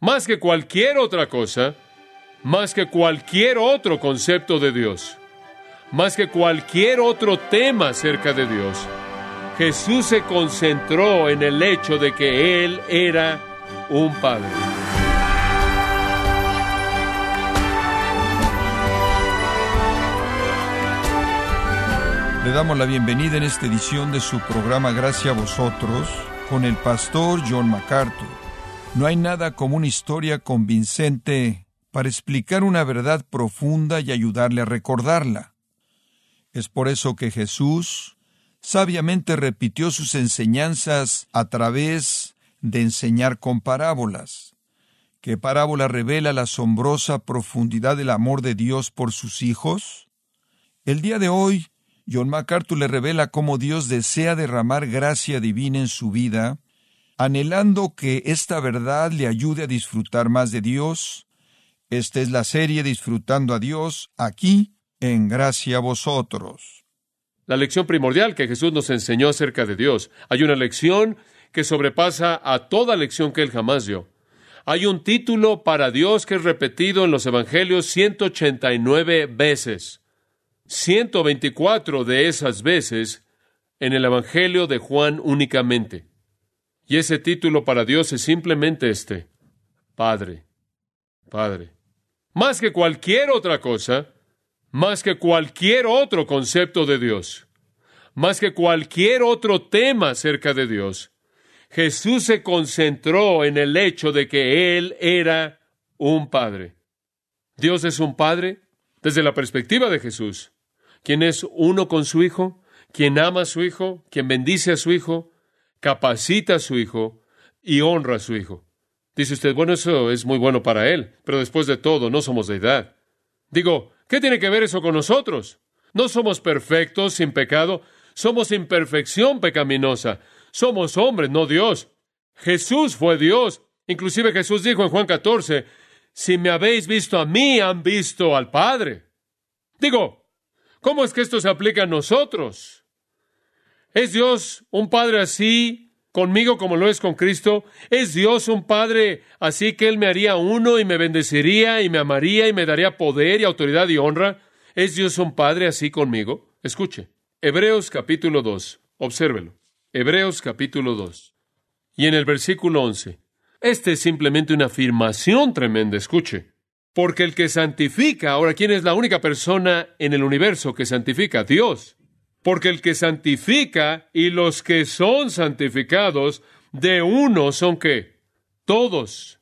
más que cualquier otra cosa, más que cualquier otro concepto de Dios, más que cualquier otro tema acerca de Dios. Jesús se concentró en el hecho de que Él era un Padre. Le damos la bienvenida en esta edición de su programa Gracias a vosotros con el pastor John MacArthur. No hay nada como una historia convincente para explicar una verdad profunda y ayudarle a recordarla. Es por eso que Jesús sabiamente repitió sus enseñanzas a través de enseñar con parábolas. ¿Qué parábola revela la asombrosa profundidad del amor de Dios por sus hijos? El día de hoy John MacArthur le revela cómo Dios desea derramar gracia divina en su vida, anhelando que esta verdad le ayude a disfrutar más de Dios. Esta es la serie Disfrutando a Dios, aquí en Gracia a vosotros. La lección primordial que Jesús nos enseñó acerca de Dios. Hay una lección que sobrepasa a toda lección que él jamás dio. Hay un título para Dios que es repetido en los Evangelios 189 veces. 124 de esas veces en el Evangelio de Juan únicamente. Y ese título para Dios es simplemente este, Padre, Padre. Más que cualquier otra cosa, más que cualquier otro concepto de Dios, más que cualquier otro tema acerca de Dios, Jesús se concentró en el hecho de que Él era un Padre. Dios es un Padre desde la perspectiva de Jesús quien es uno con su Hijo, quien ama a su Hijo, quien bendice a su Hijo, capacita a su Hijo y honra a su Hijo. Dice usted, bueno, eso es muy bueno para él, pero después de todo no somos deidad. Digo, ¿qué tiene que ver eso con nosotros? No somos perfectos, sin pecado, somos imperfección pecaminosa, somos hombres, no Dios. Jesús fue Dios. Inclusive Jesús dijo en Juan 14, si me habéis visto a mí, han visto al Padre. Digo, ¿Cómo es que esto se aplica a nosotros? ¿Es Dios un Padre así conmigo como lo es con Cristo? ¿Es Dios un Padre así que Él me haría uno y me bendeciría y me amaría y me daría poder y autoridad y honra? ¿Es Dios un Padre así conmigo? Escuche. Hebreos capítulo 2. Obsérvelo. Hebreos capítulo 2. Y en el versículo 11. Este es simplemente una afirmación tremenda. Escuche. Porque el que santifica, ahora, ¿quién es la única persona en el universo que santifica? Dios. Porque el que santifica y los que son santificados de uno son qué? Todos.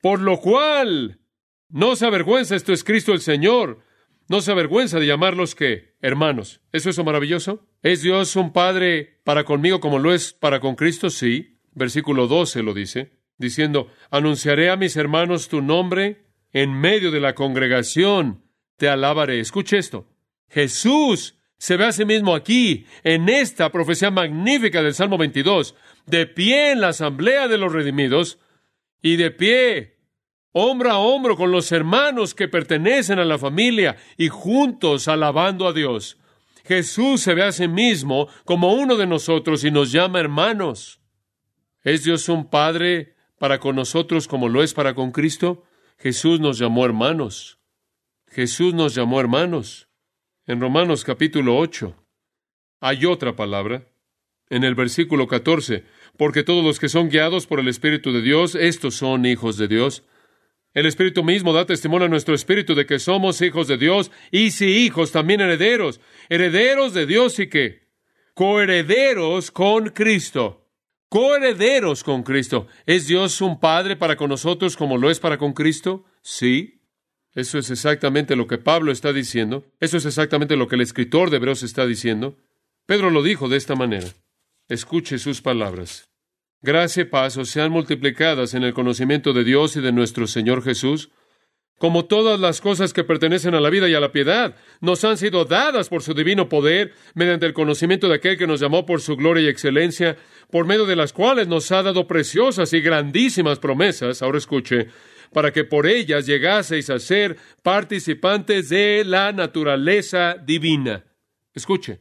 Por lo cual, no se avergüenza, esto es Cristo el Señor, no se avergüenza de llamarlos que hermanos. ¿Eso es maravilloso? ¿Es Dios un Padre para conmigo como lo es para con Cristo? Sí. Versículo 12 lo dice, diciendo, anunciaré a mis hermanos tu nombre en medio de la congregación te alabaré. Escuche esto. Jesús se ve a sí mismo aquí, en esta profecía magnífica del Salmo 22, de pie en la asamblea de los redimidos y de pie, hombro a hombro con los hermanos que pertenecen a la familia y juntos alabando a Dios. Jesús se ve a sí mismo como uno de nosotros y nos llama hermanos. ¿Es Dios un Padre para con nosotros como lo es para con Cristo? Jesús nos llamó hermanos. Jesús nos llamó hermanos. En Romanos capítulo 8 hay otra palabra. En el versículo 14, porque todos los que son guiados por el Espíritu de Dios, estos son hijos de Dios. El Espíritu mismo da testimonio a nuestro Espíritu de que somos hijos de Dios y si hijos, también herederos, herederos de Dios y que coherederos con Cristo coherederos con Cristo. ¿Es Dios un Padre para con nosotros como lo es para con Cristo? Sí. Eso es exactamente lo que Pablo está diciendo. Eso es exactamente lo que el escritor de Hebreos está diciendo. Pedro lo dijo de esta manera. Escuche sus palabras. Gracia y paz sean multiplicadas en el conocimiento de Dios y de nuestro Señor Jesús, como todas las cosas que pertenecen a la vida y a la piedad, nos han sido dadas por su divino poder, mediante el conocimiento de aquel que nos llamó por su gloria y excelencia, por medio de las cuales nos ha dado preciosas y grandísimas promesas, ahora escuche, para que por ellas llegaseis a ser participantes de la naturaleza divina. Escuche,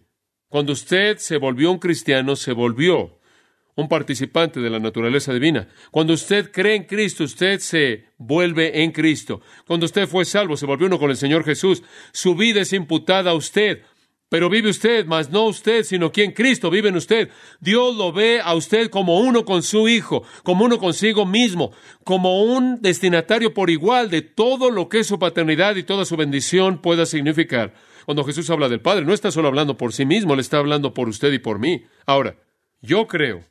cuando usted se volvió un cristiano, se volvió un participante de la naturaleza divina. Cuando usted cree en Cristo, usted se vuelve en Cristo. Cuando usted fue salvo, se volvió uno con el Señor Jesús. Su vida es imputada a usted. Pero vive usted, mas no usted, sino quien Cristo vive en usted. Dios lo ve a usted como uno con su Hijo, como uno consigo mismo, como un destinatario por igual de todo lo que su paternidad y toda su bendición pueda significar. Cuando Jesús habla del Padre, no está solo hablando por sí mismo, le está hablando por usted y por mí. Ahora, yo creo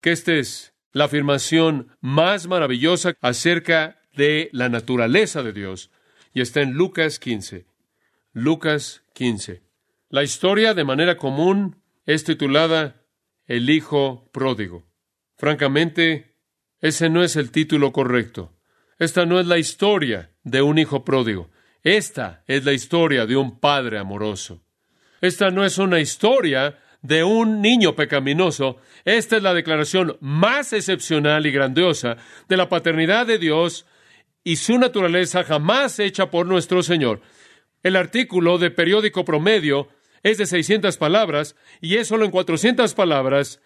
que esta es la afirmación más maravillosa acerca de la naturaleza de Dios, y está en Lucas 15. Lucas 15. La historia, de manera común, es titulada El Hijo Pródigo. Francamente, ese no es el título correcto. Esta no es la historia de un hijo pródigo. Esta es la historia de un padre amoroso. Esta no es una historia de un niño pecaminoso. Esta es la declaración más excepcional y grandiosa de la paternidad de Dios y su naturaleza jamás hecha por nuestro Señor. El artículo de periódico promedio es de 600 palabras y es solo en 400 palabras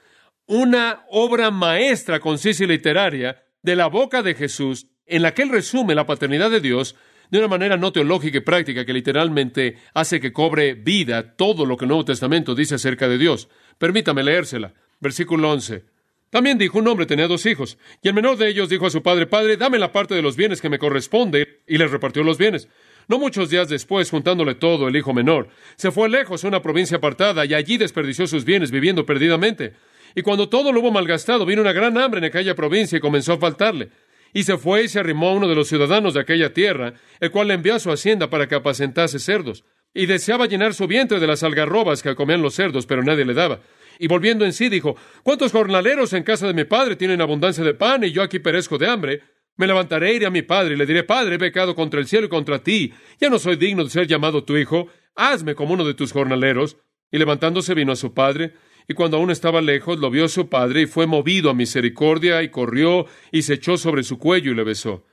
una obra maestra concisa y literaria de la boca de Jesús en la que él resume la paternidad de Dios de una manera no teológica y práctica que literalmente hace que cobre vida todo lo que el Nuevo Testamento dice acerca de Dios. Permítame leérsela. Versículo 11. También dijo, un hombre tenía dos hijos, y el menor de ellos dijo a su padre, Padre, dame la parte de los bienes que me corresponde, y les repartió los bienes. No muchos días después, juntándole todo, el hijo menor, se fue lejos a una provincia apartada y allí desperdició sus bienes viviendo perdidamente. Y cuando todo lo hubo malgastado, vino una gran hambre en aquella provincia y comenzó a faltarle. Y se fue y se arrimó a uno de los ciudadanos de aquella tierra, el cual le envió a su hacienda para que apacentase cerdos. Y deseaba llenar su vientre de las algarrobas que comían los cerdos, pero nadie le daba. Y volviendo en sí, dijo, ¿cuántos jornaleros en casa de mi padre tienen abundancia de pan y yo aquí perezco de hambre? Me levantaré, iré a mi padre y le diré, Padre, he pecado contra el cielo y contra ti. Ya no soy digno de ser llamado tu hijo. Hazme como uno de tus jornaleros. Y levantándose vino a su padre. Y cuando aún estaba lejos, lo vio su padre y fue movido a misericordia y corrió y se echó sobre su cuello y le besó.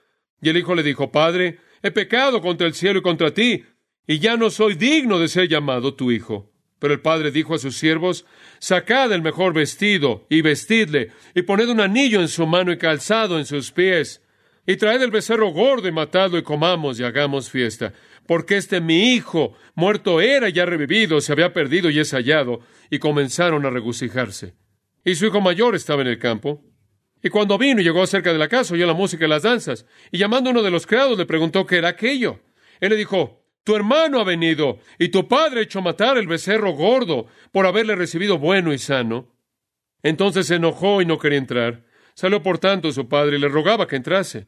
Y el hijo le dijo, Padre, he pecado contra el cielo y contra ti, y ya no soy digno de ser llamado tu hijo. Pero el padre dijo a sus siervos, Sacad el mejor vestido y vestidle, y poned un anillo en su mano y calzado en sus pies, y traed el becerro gordo y matadlo y comamos y hagamos fiesta. Porque este mi hijo, muerto era y ya revivido, se había perdido y es hallado. Y comenzaron a regocijarse. Y su hijo mayor estaba en el campo. Y cuando vino y llegó cerca de la casa, oyó la música y las danzas. Y llamando a uno de los criados le preguntó qué era aquello. Él le dijo, tu hermano ha venido, y tu padre ha hecho matar el becerro gordo por haberle recibido bueno y sano. Entonces se enojó y no quería entrar. Salió por tanto su padre y le rogaba que entrase.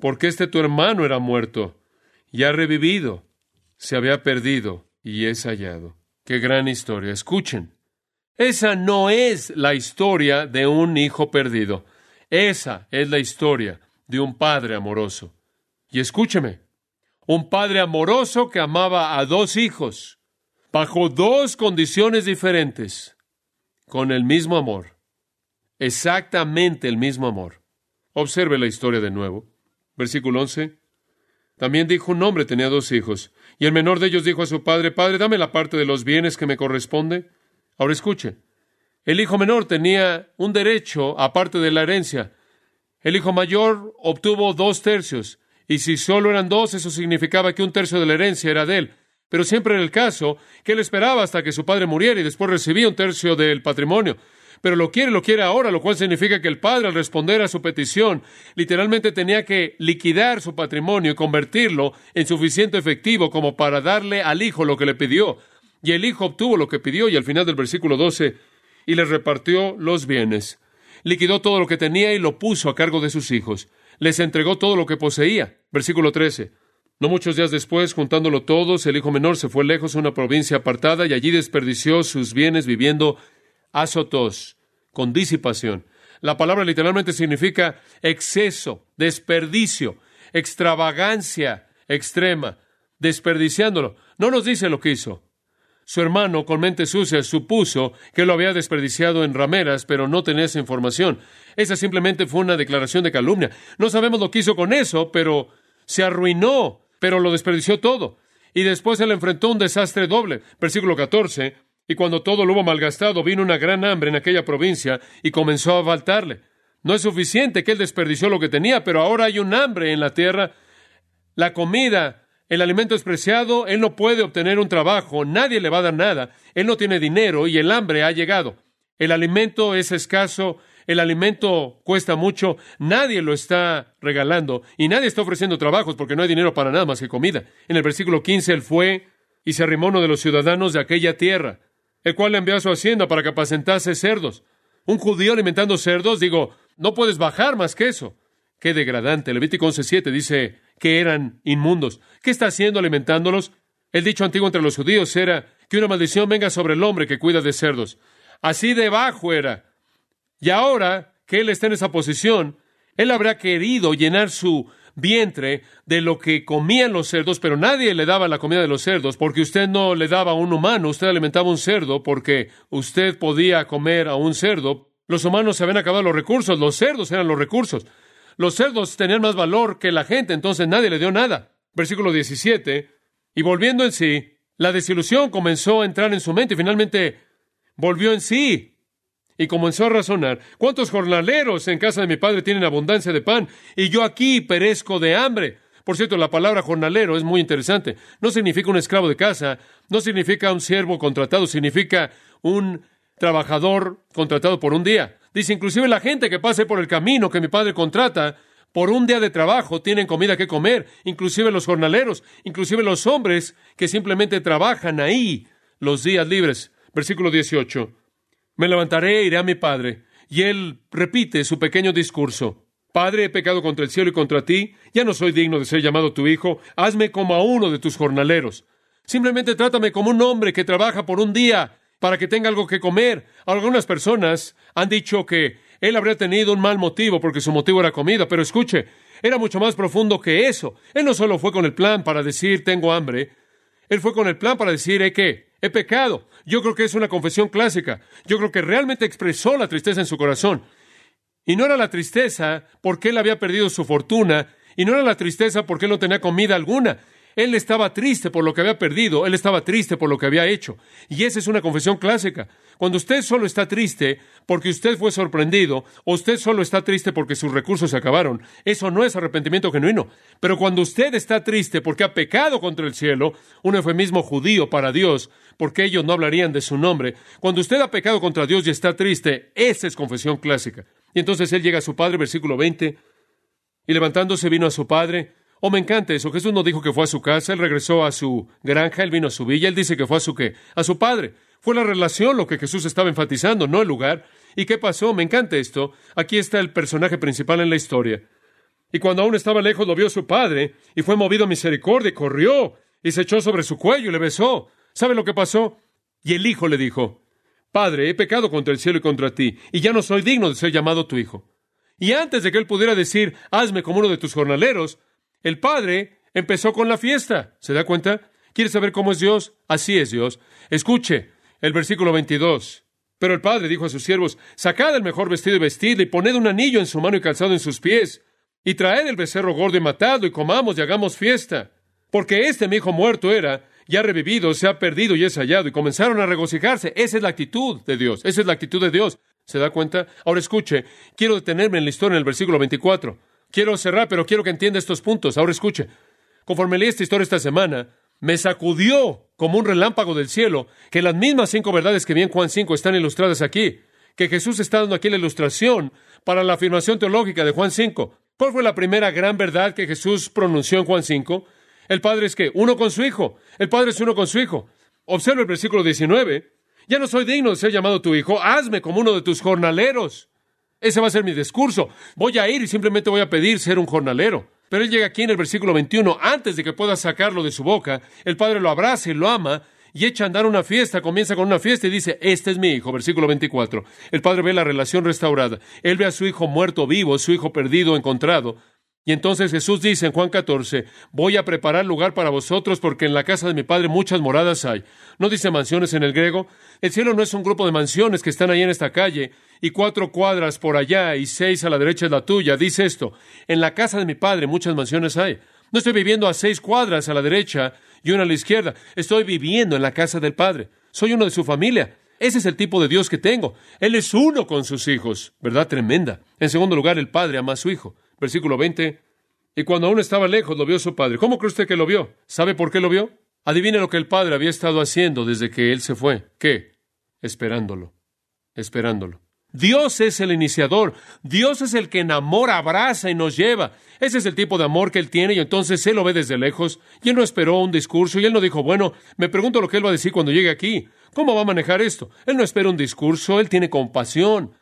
porque este tu hermano era muerto y ha revivido, se había perdido y es hallado. Qué gran historia. Escuchen. Esa no es la historia de un hijo perdido. Esa es la historia de un padre amoroso. Y escúcheme, un padre amoroso que amaba a dos hijos, bajo dos condiciones diferentes, con el mismo amor, exactamente el mismo amor. Observe la historia de nuevo. Versículo 11. También dijo un hombre tenía dos hijos, y el menor de ellos dijo a su padre, Padre, dame la parte de los bienes que me corresponde. Ahora escuche, el hijo menor tenía un derecho aparte de la herencia. El hijo mayor obtuvo dos tercios, y si solo eran dos, eso significaba que un tercio de la herencia era de él. Pero siempre era el caso que él esperaba hasta que su padre muriera y después recibía un tercio del patrimonio pero lo quiere, lo quiere ahora, lo cual significa que el padre al responder a su petición literalmente tenía que liquidar su patrimonio y convertirlo en suficiente efectivo como para darle al hijo lo que le pidió. Y el hijo obtuvo lo que pidió y al final del versículo 12, y les repartió los bienes. Liquidó todo lo que tenía y lo puso a cargo de sus hijos. Les entregó todo lo que poseía. Versículo 13. No muchos días después, juntándolo todos, el hijo menor se fue lejos a una provincia apartada y allí desperdició sus bienes viviendo azotos, con disipación. La palabra literalmente significa exceso, desperdicio, extravagancia extrema, desperdiciándolo. No nos dice lo que hizo. Su hermano, con mente sucia, supuso que lo había desperdiciado en rameras, pero no tenía esa información. Esa simplemente fue una declaración de calumnia. No sabemos lo que hizo con eso, pero se arruinó, pero lo desperdició todo. Y después él enfrentó un desastre doble. Versículo 14. Y cuando todo lo hubo malgastado, vino una gran hambre en aquella provincia y comenzó a faltarle. No es suficiente que él desperdició lo que tenía, pero ahora hay un hambre en la tierra. La comida el alimento es preciado, él no puede obtener un trabajo, nadie le va a dar nada, él no tiene dinero y el hambre ha llegado. El alimento es escaso, el alimento cuesta mucho, nadie lo está regalando y nadie está ofreciendo trabajos porque no hay dinero para nada más que comida. En el versículo 15 él fue y se arrimó uno de los ciudadanos de aquella tierra, el cual le envió a su hacienda para que apacentase cerdos. Un judío alimentando cerdos, digo, no puedes bajar más que eso. Qué degradante. Levítico 11.7 dice que eran inmundos. ¿Qué está haciendo alimentándolos? El dicho antiguo entre los judíos era que una maldición venga sobre el hombre que cuida de cerdos. Así de bajo era. Y ahora que él está en esa posición, él habrá querido llenar su vientre de lo que comían los cerdos, pero nadie le daba la comida de los cerdos, porque usted no le daba a un humano, usted alimentaba a un cerdo, porque usted podía comer a un cerdo. Los humanos se habían acabado los recursos, los cerdos eran los recursos. Los cerdos tenían más valor que la gente, entonces nadie le dio nada. Versículo 17. Y volviendo en sí, la desilusión comenzó a entrar en su mente y finalmente volvió en sí y comenzó a razonar, ¿cuántos jornaleros en casa de mi padre tienen abundancia de pan y yo aquí perezco de hambre? Por cierto, la palabra jornalero es muy interesante. No significa un esclavo de casa, no significa un siervo contratado, significa un trabajador contratado por un día. Dice, inclusive la gente que pase por el camino que mi padre contrata, por un día de trabajo tienen comida que comer, inclusive los jornaleros, inclusive los hombres que simplemente trabajan ahí los días libres. Versículo 18. Me levantaré e iré a mi padre. Y él repite su pequeño discurso. Padre, he pecado contra el cielo y contra ti, ya no soy digno de ser llamado tu hijo, hazme como a uno de tus jornaleros. Simplemente trátame como un hombre que trabaja por un día para que tenga algo que comer. Algunas personas han dicho que él habría tenido un mal motivo porque su motivo era comida, pero escuche, era mucho más profundo que eso. Él no solo fue con el plan para decir tengo hambre, él fue con el plan para decir he que he pecado. Yo creo que es una confesión clásica. Yo creo que realmente expresó la tristeza en su corazón. Y no era la tristeza porque él había perdido su fortuna, y no era la tristeza porque él no tenía comida alguna. Él estaba triste por lo que había perdido, él estaba triste por lo que había hecho. Y esa es una confesión clásica. Cuando usted solo está triste porque usted fue sorprendido, o usted solo está triste porque sus recursos se acabaron, eso no es arrepentimiento genuino. Pero cuando usted está triste porque ha pecado contra el cielo, un eufemismo judío para Dios, porque ellos no hablarían de su nombre, cuando usted ha pecado contra Dios y está triste, esa es confesión clásica. Y entonces él llega a su padre, versículo 20, y levantándose vino a su padre, Oh, me encanta eso. Jesús no dijo que fue a su casa, él regresó a su granja, él vino a su villa, él dice que fue a su qué? A su padre. Fue la relación lo que Jesús estaba enfatizando, no el lugar. ¿Y qué pasó? Me encanta esto. Aquí está el personaje principal en la historia. Y cuando aún estaba lejos lo vio su padre, y fue movido a misericordia, y corrió, y se echó sobre su cuello y le besó. ¿Sabe lo que pasó? Y el hijo le dijo, Padre, he pecado contra el cielo y contra ti, y ya no soy digno de ser llamado tu hijo. Y antes de que él pudiera decir, hazme como uno de tus jornaleros, el padre empezó con la fiesta. ¿Se da cuenta? ¿Quiere saber cómo es Dios? Así es Dios. Escuche el versículo 22. Pero el padre dijo a sus siervos, sacad el mejor vestido y vestidle, y poned un anillo en su mano y calzado en sus pies, y traed el becerro gordo y matado, y comamos y hagamos fiesta. Porque este mi hijo muerto era, ya revivido, se ha perdido y es hallado, y comenzaron a regocijarse. Esa es la actitud de Dios, esa es la actitud de Dios. ¿Se da cuenta? Ahora escuche, quiero detenerme en la historia en el versículo 24. Quiero cerrar, pero quiero que entienda estos puntos. Ahora escuche. Conforme leí esta historia esta semana, me sacudió como un relámpago del cielo que las mismas cinco verdades que vi en Juan 5 están ilustradas aquí. Que Jesús está dando aquí la ilustración para la afirmación teológica de Juan 5. ¿Cuál fue la primera gran verdad que Jesús pronunció en Juan 5? El Padre es que uno con su Hijo. El Padre es uno con su Hijo. Observa el versículo 19. Ya no soy digno de ser llamado tu Hijo. Hazme como uno de tus jornaleros. Ese va a ser mi discurso. Voy a ir y simplemente voy a pedir ser un jornalero. Pero él llega aquí en el versículo 21, antes de que pueda sacarlo de su boca, el padre lo abraza y lo ama, y echa a andar una fiesta, comienza con una fiesta y dice, este es mi hijo, versículo 24. El padre ve la relación restaurada, él ve a su hijo muerto vivo, su hijo perdido encontrado, y entonces Jesús dice en Juan 14, voy a preparar lugar para vosotros porque en la casa de mi Padre muchas moradas hay. ¿No dice mansiones en el griego? El cielo no es un grupo de mansiones que están ahí en esta calle y cuatro cuadras por allá y seis a la derecha es la tuya. Dice esto, en la casa de mi Padre muchas mansiones hay. No estoy viviendo a seis cuadras a la derecha y una a la izquierda. Estoy viviendo en la casa del Padre. Soy uno de su familia. Ese es el tipo de Dios que tengo. Él es uno con sus hijos. ¿Verdad tremenda? En segundo lugar, el Padre ama a su Hijo. Versículo 20. Y cuando aún estaba lejos, lo vio su padre. ¿Cómo cree usted que lo vio? ¿Sabe por qué lo vio? Adivine lo que el padre había estado haciendo desde que él se fue. ¿Qué? Esperándolo. Esperándolo. Dios es el iniciador. Dios es el que enamora, abraza y nos lleva. Ese es el tipo de amor que Él tiene y entonces Él lo ve desde lejos. Y Él no esperó un discurso y Él no dijo, bueno, me pregunto lo que Él va a decir cuando llegue aquí. ¿Cómo va a manejar esto? Él no espera un discurso, Él tiene compasión.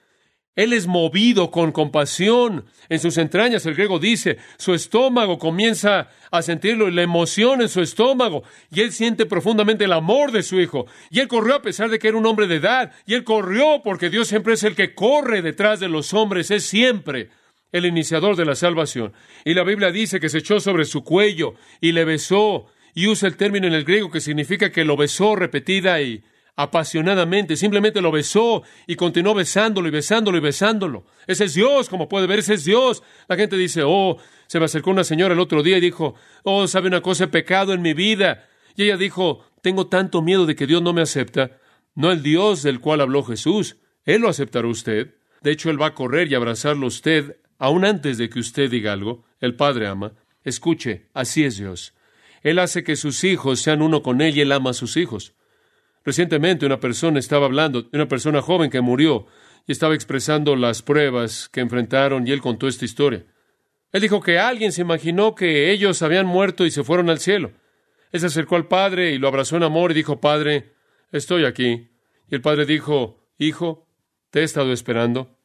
Él es movido con compasión. En sus entrañas, el griego dice, su estómago comienza a sentirlo, la emoción en su estómago, y él siente profundamente el amor de su hijo. Y él corrió a pesar de que era un hombre de edad, y él corrió porque Dios siempre es el que corre detrás de los hombres, es siempre el iniciador de la salvación. Y la Biblia dice que se echó sobre su cuello y le besó, y usa el término en el griego que significa que lo besó repetida y apasionadamente, simplemente lo besó y continuó besándolo y besándolo y besándolo. Ese es Dios, como puede ver, ese es Dios. La gente dice, oh, se me acercó una señora el otro día y dijo, oh, sabe una cosa, he pecado en mi vida. Y ella dijo, tengo tanto miedo de que Dios no me acepta. No el Dios del cual habló Jesús. Él lo aceptará usted. De hecho, Él va a correr y abrazarlo a usted aún antes de que usted diga algo. El Padre ama. Escuche, así es Dios. Él hace que sus hijos sean uno con Él y Él ama a sus hijos. Recientemente una persona estaba hablando de una persona joven que murió y estaba expresando las pruebas que enfrentaron y él contó esta historia. Él dijo que alguien se imaginó que ellos habían muerto y se fueron al cielo. Él se acercó al padre y lo abrazó en amor y dijo, Padre, estoy aquí. Y el padre dijo, Hijo, te he estado esperando.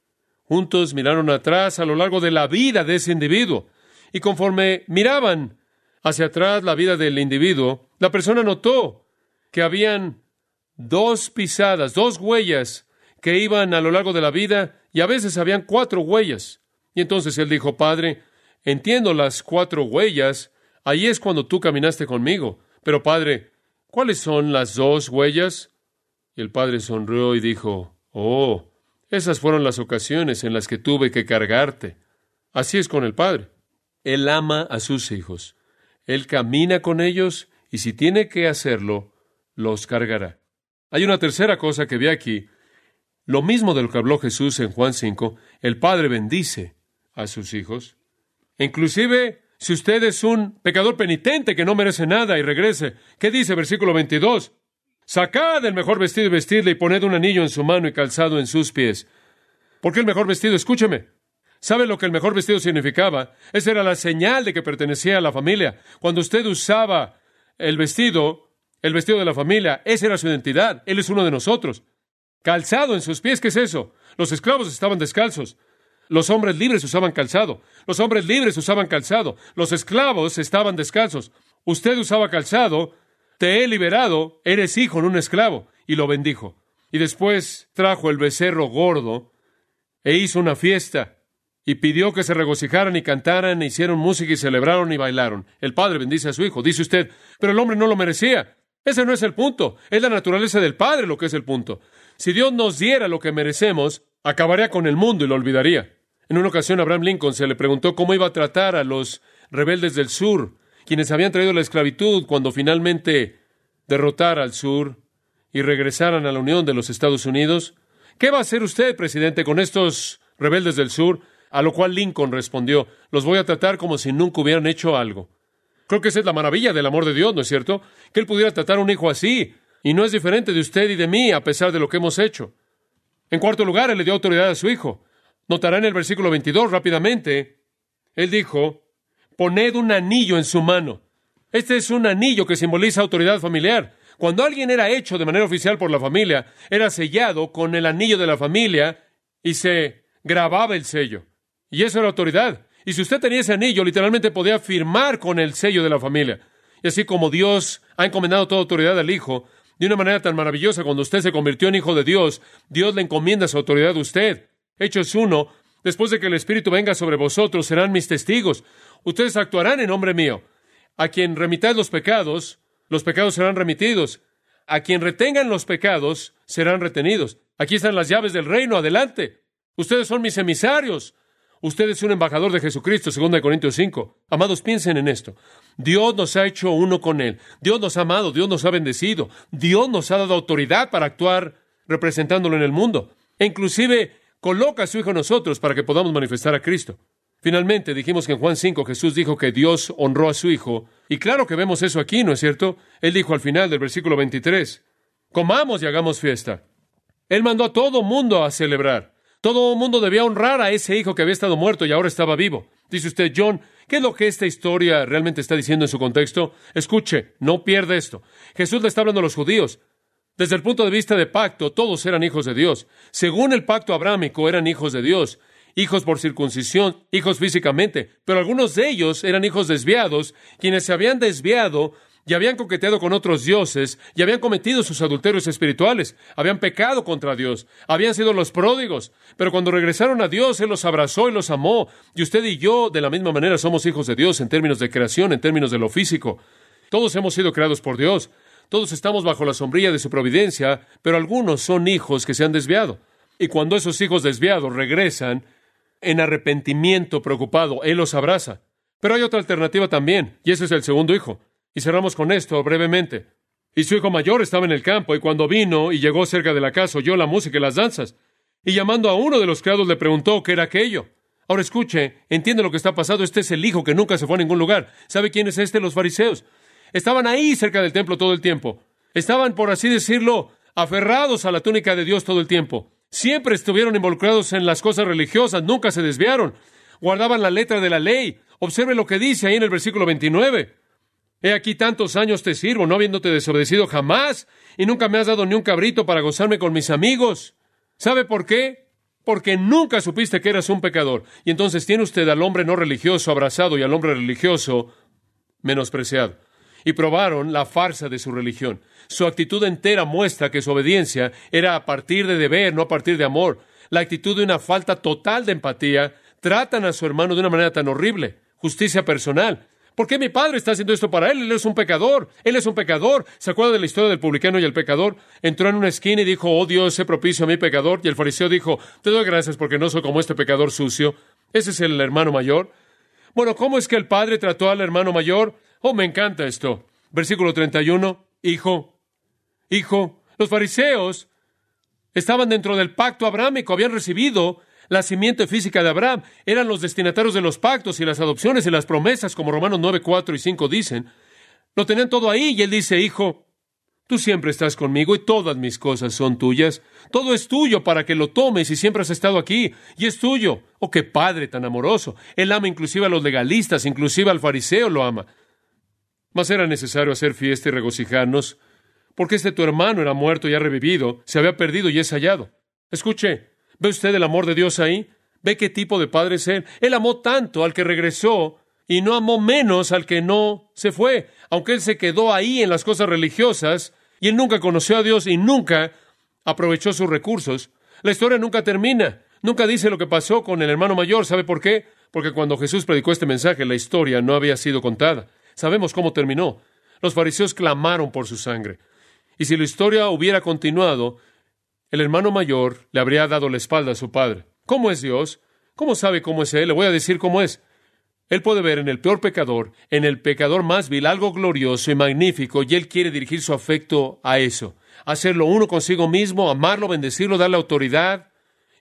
Juntos miraron atrás a lo largo de la vida de ese individuo. Y conforme miraban hacia atrás la vida del individuo, la persona notó que habían dos pisadas, dos huellas que iban a lo largo de la vida y a veces habían cuatro huellas. Y entonces él dijo, Padre, entiendo las cuatro huellas, ahí es cuando tú caminaste conmigo. Pero Padre, ¿cuáles son las dos huellas? Y el Padre sonrió y dijo, Oh, esas fueron las ocasiones en las que tuve que cargarte. Así es con el Padre. Él ama a sus hijos. Él camina con ellos y si tiene que hacerlo, los cargará. Hay una tercera cosa que vi aquí. Lo mismo de lo que habló Jesús en Juan 5, el Padre bendice a sus hijos. Inclusive, si usted es un pecador penitente que no merece nada y regrese, ¿qué dice versículo 22? Sacad el mejor vestido y vestidle y poned un anillo en su mano y calzado en sus pies. ¿Por qué el mejor vestido? Escúcheme. ¿Sabe lo que el mejor vestido significaba? Esa era la señal de que pertenecía a la familia. Cuando usted usaba el vestido, el vestido de la familia, esa era su identidad, Él es uno de nosotros. Calzado en sus pies, ¿qué es eso? Los esclavos estaban descalzos. Los hombres libres usaban calzado. Los hombres libres usaban calzado. Los esclavos estaban descalzos. Usted usaba calzado. Te he liberado. Eres hijo de un esclavo. Y lo bendijo. Y después trajo el becerro gordo e hizo una fiesta. Y pidió que se regocijaran y cantaran, e hicieron música y celebraron y bailaron. El padre bendice a su hijo. Dice usted, pero el hombre no lo merecía. Ese no es el punto. Es la naturaleza del Padre lo que es el punto. Si Dios nos diera lo que merecemos, acabaría con el mundo y lo olvidaría. En una ocasión Abraham Lincoln se le preguntó cómo iba a tratar a los rebeldes del sur, quienes habían traído la esclavitud cuando finalmente derrotara al sur y regresaran a la Unión de los Estados Unidos. ¿Qué va a hacer usted, presidente, con estos rebeldes del sur? A lo cual Lincoln respondió, los voy a tratar como si nunca hubieran hecho algo. Creo que esa es la maravilla del amor de Dios, ¿no es cierto? Que Él pudiera tratar a un hijo así, y no es diferente de usted y de mí, a pesar de lo que hemos hecho. En cuarto lugar, Él le dio autoridad a su hijo. Notará en el versículo 22 rápidamente, Él dijo, poned un anillo en su mano. Este es un anillo que simboliza autoridad familiar. Cuando alguien era hecho de manera oficial por la familia, era sellado con el anillo de la familia y se grababa el sello. Y eso era autoridad. Y si usted tenía ese anillo, literalmente podía firmar con el sello de la familia. Y así como Dios ha encomendado toda autoridad al Hijo, de una manera tan maravillosa cuando usted se convirtió en hijo de Dios, Dios le encomienda su autoridad a usted. Hechos 1, después de que el Espíritu venga sobre vosotros, serán mis testigos. Ustedes actuarán en nombre mío. A quien remitáis los pecados, los pecados serán remitidos. A quien retengan los pecados, serán retenidos. Aquí están las llaves del reino, adelante. Ustedes son mis emisarios. Usted es un embajador de Jesucristo, 2 Corintios 5. Amados, piensen en esto. Dios nos ha hecho uno con Él. Dios nos ha amado, Dios nos ha bendecido. Dios nos ha dado autoridad para actuar representándolo en el mundo. E inclusive coloca a su Hijo en nosotros para que podamos manifestar a Cristo. Finalmente, dijimos que en Juan 5 Jesús dijo que Dios honró a su Hijo. Y claro que vemos eso aquí, ¿no es cierto? Él dijo al final del versículo 23, comamos y hagamos fiesta. Él mandó a todo mundo a celebrar. Todo mundo debía honrar a ese hijo que había estado muerto y ahora estaba vivo. Dice usted, John, ¿qué es lo que esta historia realmente está diciendo en su contexto? Escuche, no pierda esto. Jesús le está hablando a los judíos. Desde el punto de vista de pacto, todos eran hijos de Dios. Según el pacto abrámico, eran hijos de Dios hijos por circuncisión, hijos físicamente, pero algunos de ellos eran hijos desviados, quienes se habían desviado y habían coqueteado con otros dioses y habían cometido sus adulterios espirituales, habían pecado contra Dios, habían sido los pródigos, pero cuando regresaron a Dios, Él los abrazó y los amó, y usted y yo de la misma manera somos hijos de Dios en términos de creación, en términos de lo físico. Todos hemos sido creados por Dios, todos estamos bajo la sombrilla de su providencia, pero algunos son hijos que se han desviado. Y cuando esos hijos desviados regresan, en arrepentimiento preocupado. Él los abraza. Pero hay otra alternativa también, y ese es el segundo hijo. Y cerramos con esto brevemente. Y su hijo mayor estaba en el campo, y cuando vino y llegó cerca de la casa, oyó la música y las danzas. Y llamando a uno de los criados le preguntó qué era aquello. Ahora escuche, entiende lo que está pasando. Este es el hijo que nunca se fue a ningún lugar. ¿Sabe quién es este? Los fariseos. Estaban ahí cerca del templo todo el tiempo. Estaban, por así decirlo, aferrados a la túnica de Dios todo el tiempo. Siempre estuvieron involucrados en las cosas religiosas, nunca se desviaron. Guardaban la letra de la ley. Observe lo que dice ahí en el versículo 29. He aquí tantos años te sirvo, no habiéndote desobedecido jamás, y nunca me has dado ni un cabrito para gozarme con mis amigos. ¿Sabe por qué? Porque nunca supiste que eras un pecador. Y entonces tiene usted al hombre no religioso abrazado y al hombre religioso menospreciado y probaron la farsa de su religión. Su actitud entera muestra que su obediencia era a partir de deber, no a partir de amor. La actitud de una falta total de empatía. Tratan a su hermano de una manera tan horrible. Justicia personal. ¿Por qué mi padre está haciendo esto para él? Él es un pecador. Él es un pecador. ¿Se acuerda de la historia del publicano y el pecador? Entró en una esquina y dijo, oh Dios, sé propicio a mi pecador. Y el fariseo dijo, te doy gracias porque no soy como este pecador sucio. Ese es el hermano mayor. Bueno, ¿cómo es que el padre trató al hermano mayor? Oh, me encanta esto. Versículo 31, hijo, hijo. Los fariseos estaban dentro del pacto abrámico, habían recibido la simiente física de Abraham, eran los destinatarios de los pactos y las adopciones y las promesas, como Romanos 9, 4 y 5 dicen. Lo tenían todo ahí y él dice, hijo, tú siempre estás conmigo y todas mis cosas son tuyas. Todo es tuyo para que lo tomes y siempre has estado aquí y es tuyo. Oh, qué padre tan amoroso. Él ama inclusive a los legalistas, inclusive al fariseo lo ama. Mas era necesario hacer fiesta y regocijarnos, porque este tu hermano era muerto y ha revivido, se había perdido y es hallado. Escuche, ¿ve usted el amor de Dios ahí? ¿Ve qué tipo de padre es Él? Él amó tanto al que regresó y no amó menos al que no se fue, aunque Él se quedó ahí en las cosas religiosas y Él nunca conoció a Dios y nunca aprovechó sus recursos. La historia nunca termina, nunca dice lo que pasó con el hermano mayor. ¿Sabe por qué? Porque cuando Jesús predicó este mensaje, la historia no había sido contada. Sabemos cómo terminó. Los fariseos clamaron por su sangre. Y si la historia hubiera continuado, el hermano mayor le habría dado la espalda a su padre. ¿Cómo es Dios? ¿Cómo sabe cómo es Él? Le voy a decir cómo es. Él puede ver en el peor pecador, en el pecador más vil, algo glorioso y magnífico, y Él quiere dirigir su afecto a eso. Hacerlo uno consigo mismo, amarlo, bendecirlo, darle autoridad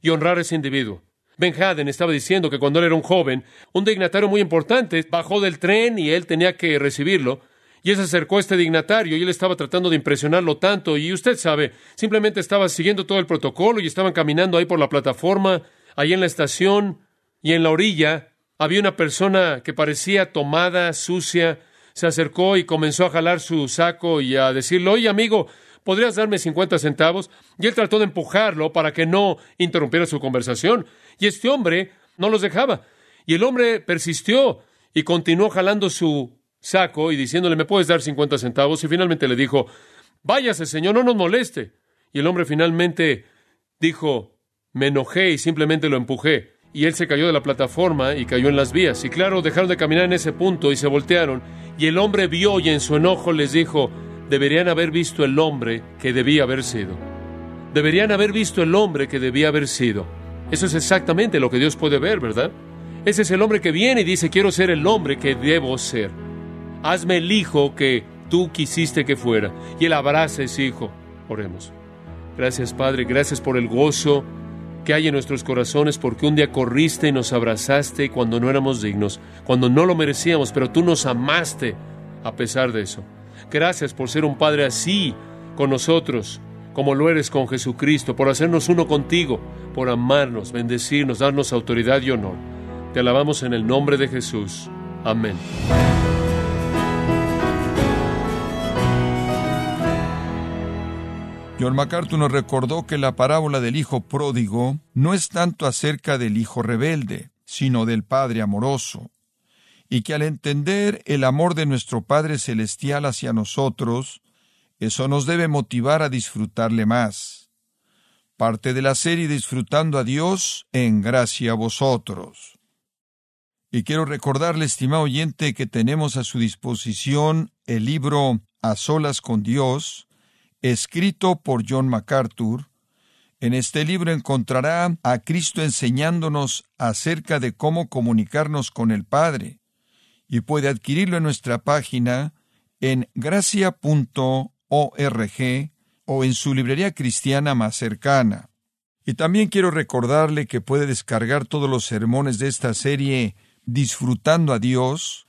y honrar a ese individuo. Ben Haden estaba diciendo que cuando él era un joven, un dignatario muy importante bajó del tren y él tenía que recibirlo. Y él se acercó a este dignatario y él estaba tratando de impresionarlo tanto. Y usted sabe, simplemente estaba siguiendo todo el protocolo y estaban caminando ahí por la plataforma, ahí en la estación y en la orilla. Había una persona que parecía tomada, sucia. Se acercó y comenzó a jalar su saco y a decirle, oye amigo, ¿podrías darme 50 centavos? Y él trató de empujarlo para que no interrumpiera su conversación. Y este hombre no los dejaba. Y el hombre persistió y continuó jalando su saco y diciéndole, ¿me puedes dar 50 centavos? Y finalmente le dijo, Váyase, Señor, no nos moleste. Y el hombre finalmente dijo, me enojé y simplemente lo empujé. Y él se cayó de la plataforma y cayó en las vías. Y claro, dejaron de caminar en ese punto y se voltearon. Y el hombre vio y en su enojo les dijo, deberían haber visto el hombre que debía haber sido. Deberían haber visto el hombre que debía haber sido. Eso es exactamente lo que Dios puede ver, ¿verdad? Ese es el hombre que viene y dice, quiero ser el hombre que debo ser. Hazme el hijo que tú quisiste que fuera. Y él abraza a ese hijo. Oremos. Gracias, Padre, gracias por el gozo que hay en nuestros corazones, porque un día corriste y nos abrazaste cuando no éramos dignos, cuando no lo merecíamos, pero tú nos amaste a pesar de eso. Gracias por ser un Padre así con nosotros, como lo eres con Jesucristo, por hacernos uno contigo, por amarnos, bendecirnos, darnos autoridad y honor. Te alabamos en el nombre de Jesús. Amén. John MacArthur nos recordó que la parábola del hijo pródigo no es tanto acerca del hijo rebelde, sino del padre amoroso, y que al entender el amor de nuestro Padre Celestial hacia nosotros, eso nos debe motivar a disfrutarle más. Parte de la serie Disfrutando a Dios en gracia a vosotros. Y quiero recordarle, estimado oyente, que tenemos a su disposición el libro A Solas con Dios, escrito por John MacArthur, en este libro encontrará a Cristo enseñándonos acerca de cómo comunicarnos con el Padre, y puede adquirirlo en nuestra página en gracia.org o en su librería cristiana más cercana. Y también quiero recordarle que puede descargar todos los sermones de esta serie Disfrutando a Dios,